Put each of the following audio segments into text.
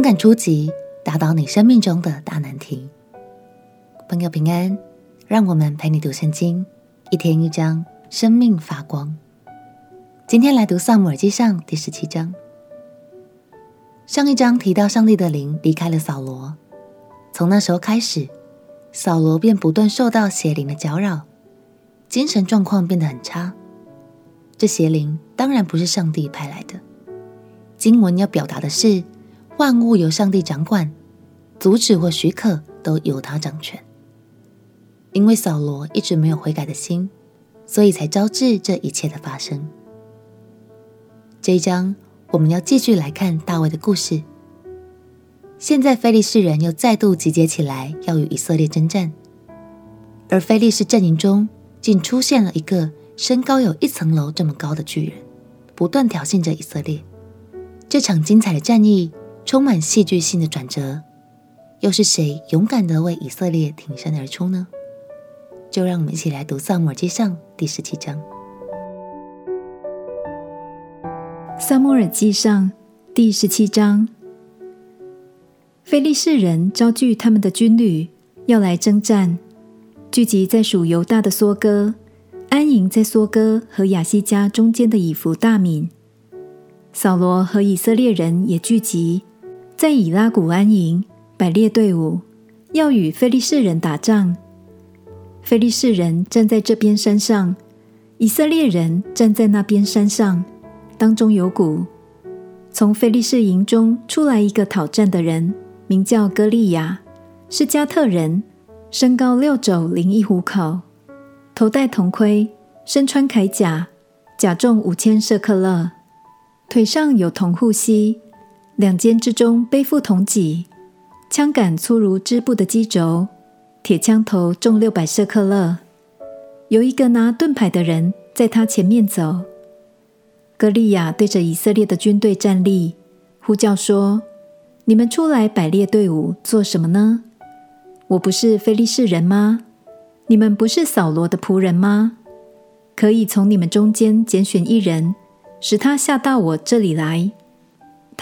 勇敢出击，打倒你生命中的大难题。朋友平安，让我们陪你读圣经，一天一章，生命发光。今天来读《撒母耳记上》第十七章。上一章提到，上帝的灵离开了扫罗，从那时候开始，扫罗便不断受到邪灵的搅扰，精神状况变得很差。这邪灵当然不是上帝派来的。经文要表达的是，万物由上帝掌管，阻止或许可都由他掌权。因为扫罗一直没有悔改的心，所以才招致这一切的发生。这一章。我们要继续来看大卫的故事。现在非利士人又再度集结起来，要与以色列征战。而非利士阵营中竟出现了一个身高有一层楼这么高的巨人，不断挑衅着以色列。这场精彩的战役充满戏剧性的转折，又是谁勇敢地为以色列挺身而出呢？就让我们一起来读《撒母耳记上》第十七章。撒母耳记上第十七章，非利士人招聚他们的军旅，要来征战，聚集在属犹大的梭哥，安营在梭哥和亚西加中间的以弗大敏。扫罗和以色列人也聚集在以拉谷安营，摆列队伍，要与非利士人打仗。非利士人站在这边山上，以色列人站在那边山上。当中有谷，从非利士营中出来一个讨战的人，名叫歌利亚，是加特人，身高六肘零一虎口，头戴铜盔，身穿铠甲，甲重五千舍克勒，腿上有铜护膝，两肩之中背负铜戟，枪杆粗如织布的机轴，铁枪头重六百舍克勒。有一个拿盾牌的人在他前面走。歌利亚对着以色列的军队站立，呼叫说：“你们出来摆列队伍做什么呢？我不是非利士人吗？你们不是扫罗的仆人吗？可以从你们中间拣选一人，使他下到我这里来。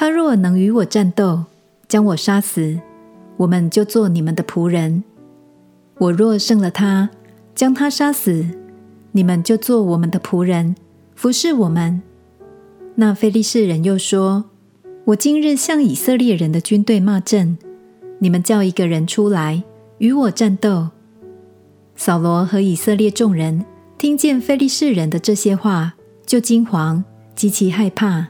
他若能与我战斗，将我杀死，我们就做你们的仆人；我若胜了他，将他杀死，你们就做我们的仆人，服侍我们。”那非利士人又说：“我今日向以色列人的军队骂阵，你们叫一个人出来与我战斗。”扫罗和以色列众人听见非利士人的这些话，就惊惶，极其害怕。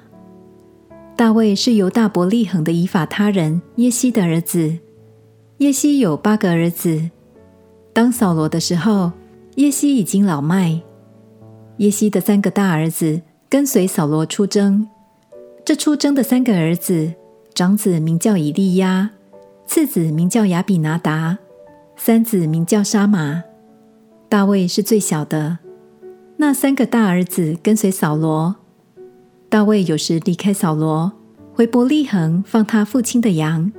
大卫是犹大伯利恒的以法他人耶西的儿子，耶西有八个儿子。当扫罗的时候，耶西已经老迈。耶西的三个大儿子。跟随扫罗出征，这出征的三个儿子，长子名叫以利押，次子名叫亚比拿达，三子名叫沙玛。大卫是最小的。那三个大儿子跟随扫罗。大卫有时离开扫罗，回伯利恒放他父亲的羊。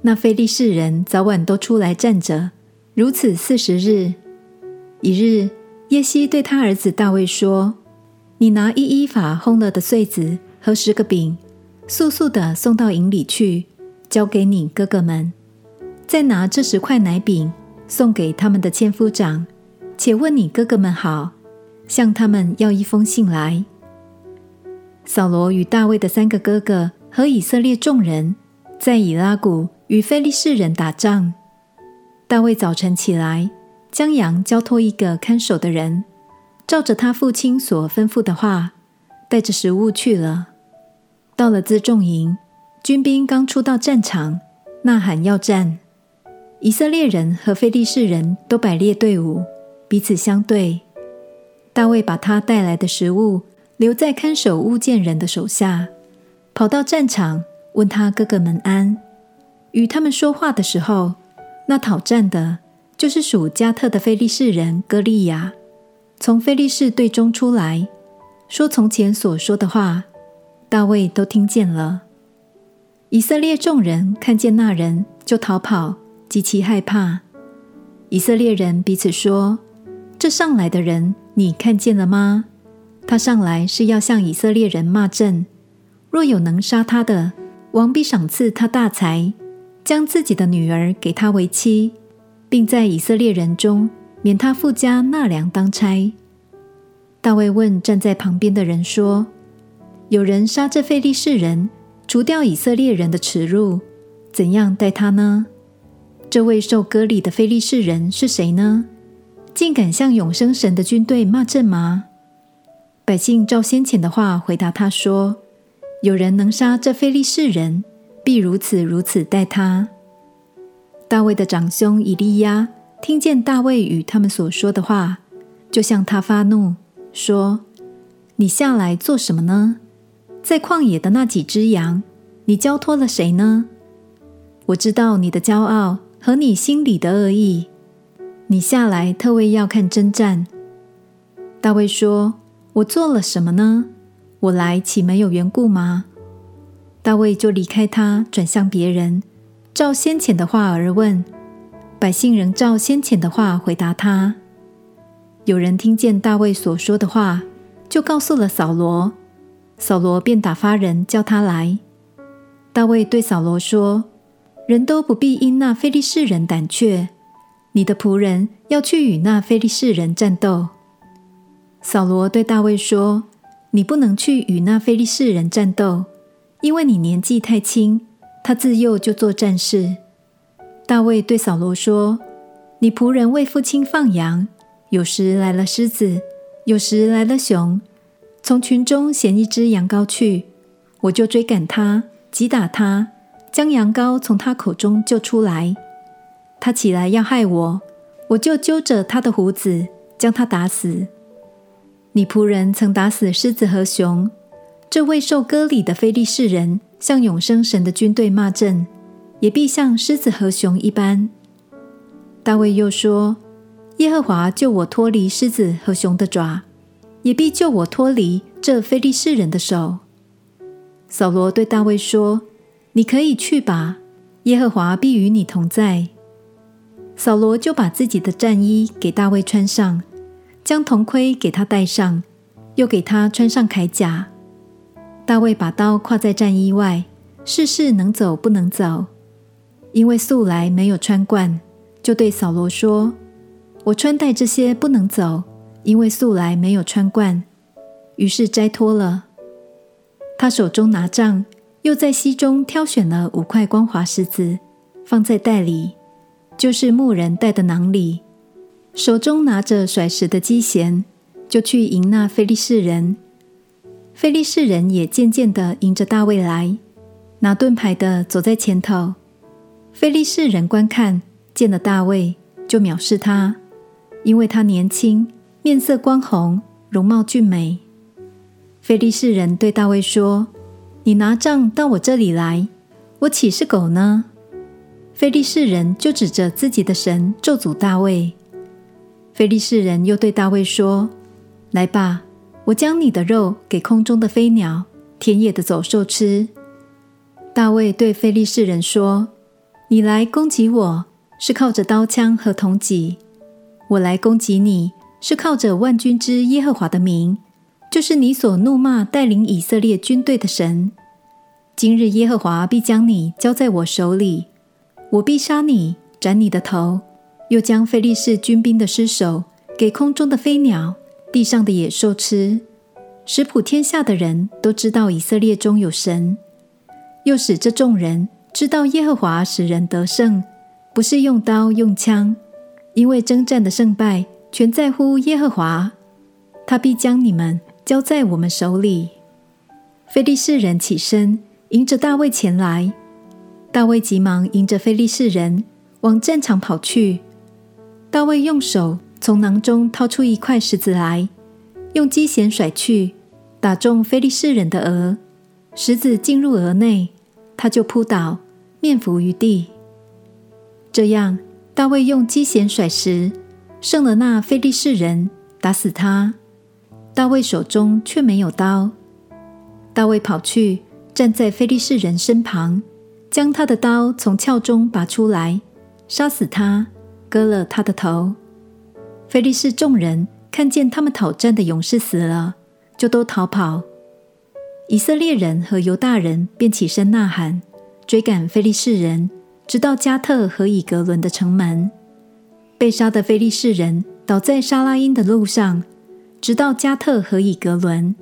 那非利士人早晚都出来站着，如此四十日。一日，耶西对他儿子大卫说。你拿一伊法烘了的穗子和十个饼，速速的送到营里去，交给你哥哥们。再拿这十块奶饼送给他们的千夫长，且问你哥哥们好，向他们要一封信来。扫罗与大卫的三个哥哥和以色列众人在以拉谷与非利士人打仗。大卫早晨起来，将羊交托一个看守的人。照着他父亲所吩咐的话，带着食物去了。到了辎重营，军兵刚出到战场，呐喊要战。以色列人和非利士人都摆列队伍，彼此相对。大卫把他带来的食物留在看守物件人的手下，跑到战场问他哥哥们安。与他们说话的时候，那讨战的就是属迦特的非利士人歌利亚。从非利士队中出来，说从前所说的话，大卫都听见了。以色列众人看见那人，就逃跑，极其害怕。以色列人彼此说：“这上来的人，你看见了吗？他上来是要向以色列人骂阵。若有能杀他的，王必赏赐他大财，将自己的女儿给他为妻，并在以色列人中免他父家纳粮当差。大卫问站在旁边的人说：“有人杀这非利士人，除掉以色列人的耻辱，怎样待他呢？这位受割礼的非利士人是谁呢？竟敢向永生神的军队骂阵吗？”百姓照先前的话回答他说：“有人能杀这非利士人，必如此如此待他。”大卫的长兄以利亚听见大卫与他们所说的话，就向他发怒，说：“你下来做什么呢？在旷野的那几只羊，你交托了谁呢？我知道你的骄傲和你心里的恶意，你下来特为要看征战。”大卫说。我做了什么呢？我来岂没有缘故吗？大卫就离开他，转向别人，照先前的话而问。百姓仍照先前的话回答他。有人听见大卫所说的话，就告诉了扫罗。扫罗便打发人叫他来。大卫对扫罗说：“人都不必因那非利士人胆怯，你的仆人要去与那非利士人战斗。”扫罗对大卫说：“你不能去与那非利士人战斗，因为你年纪太轻，他自幼就做战士。”大卫对扫罗说：“你仆人为父亲放羊，有时来了狮子，有时来了熊，从群中衔一只羊羔去，我就追赶他，击打他，将羊羔从他口中救出来。他起来要害我，我就揪着他的胡子，将他打死。”你仆人曾打死狮子和熊，这位受割礼的非利士人向永生神的军队骂阵，也必像狮子和熊一般。大卫又说：“耶和华救我脱离狮子和熊的爪，也必救我脱离这非利士人的手。”扫罗对大卫说：“你可以去吧，耶和华必与你同在。”扫罗就把自己的战衣给大卫穿上。将铜盔给他戴上，又给他穿上铠甲。大卫把刀挎在战衣外，事事能走不能走，因为素来没有穿惯，就对扫罗说：“我穿戴这些不能走，因为素来没有穿惯。”于是摘脱了。他手中拿杖，又在溪中挑选了五块光滑石子，放在袋里，就是牧人带的囊里。手中拿着甩石的机弦，就去迎那非利士人。非利士人也渐渐地迎着大卫来，拿盾牌的走在前头。非利士人观看，见了大卫，就藐视他，因为他年轻，面色光红，容貌俊美。非利士人对大卫说：“你拿杖到我这里来，我岂是狗呢？”非利士人就指着自己的神咒诅大卫。非利士人又对大卫说：“来吧，我将你的肉给空中的飞鸟、田野的走兽吃。”大卫对非利士人说：“你来攻击我是靠着刀枪和铜戟，我来攻击你是靠着万军之耶和华的名，就是你所怒骂带领以色列军队的神。今日耶和华必将你交在我手里，我必杀你，斩你的头。”又将非利士军兵的尸首给空中的飞鸟、地上的野兽吃，使普天下的人都知道以色列中有神。又使这众人知道耶和华使人得胜，不是用刀用枪，因为征战的胜败全在乎耶和华。他必将你们交在我们手里。非利士人起身迎着大卫前来，大卫急忙迎着非利士人往战场跑去。大卫用手从囊中掏出一块石子来，用机弦甩去，打中非利士人的额，石子进入额内，他就扑倒，面伏于地。这样，大卫用机弦甩石，胜了那非利士人，打死他。大卫手中却没有刀。大卫跑去，站在非利士人身旁，将他的刀从鞘中拔出来，杀死他。割了他的头。非利士众人看见他们讨战的勇士死了，就都逃跑。以色列人和犹大人便起身呐喊，追赶非利士人，直到加特和以格伦的城门。被杀的非利士人倒在沙拉因的路上，直到加特和以格伦。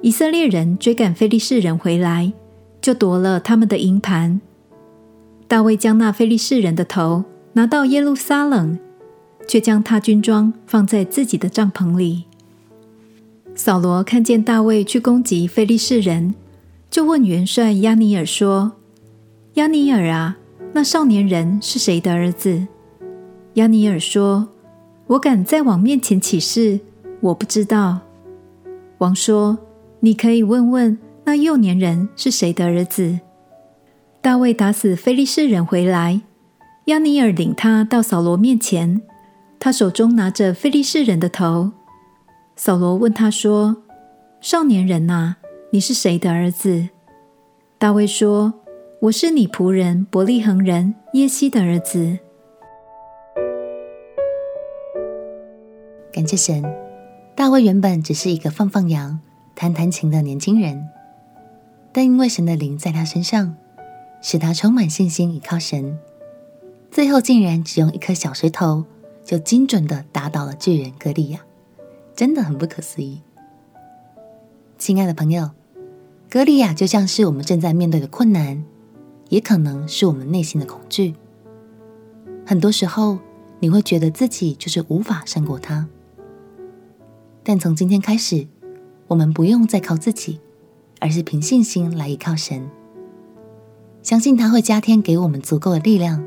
以色列人追赶非利士人回来，就夺了他们的营盘。大卫将那非利士人的头拿到耶路撒冷，却将他军装放在自己的帐篷里。扫罗看见大卫去攻击非利士人，就问元帅押尼珥说：“押尼珥啊，那少年人是谁的儿子？”押尼珥说：“我敢在王面前起誓，我不知道。”王说：“你可以问问那幼年人是谁的儿子。”大卫打死非利士人回来，押尼尔领他到扫罗面前，他手中拿着非利士人的头。扫罗问他说：“少年人啊，你是谁的儿子？”大卫说：“我是你仆人伯利恒人耶西的儿子。”感谢神，大卫原本只是一个放放羊、弹弹琴的年轻人，但因为神的灵在他身上，使他充满信心，依靠神，最后竟然只用一颗小石头就精准地打倒了巨人歌利亚，真的很不可思议。亲爱的朋友，歌利亚就像是我们正在面对的困难，也可能是我们内心的恐惧。很多时候，你会觉得自己就是无法胜过他。但从今天开始，我们不用再靠自己，而是凭信心来依靠神，相信他会加添给我们足够的力量，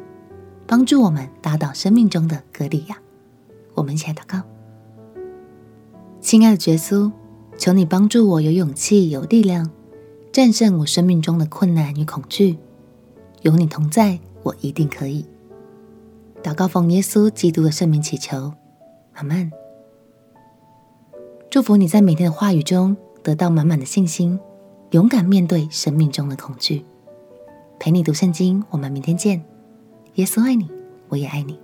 帮助我们打倒生命中的歌利亚。我们一起来祷告：亲爱的耶稣，求你帮助我有勇气、有力量，战胜我生命中的困难与恐惧。有你同在，我一定可以。祷告奉耶稣基督的圣名祈求，阿门。祝福你在每天的话语中得到满满的信心，勇敢面对生命中的恐惧。陪你读圣经，我们明天见。耶稣爱你，我也爱你。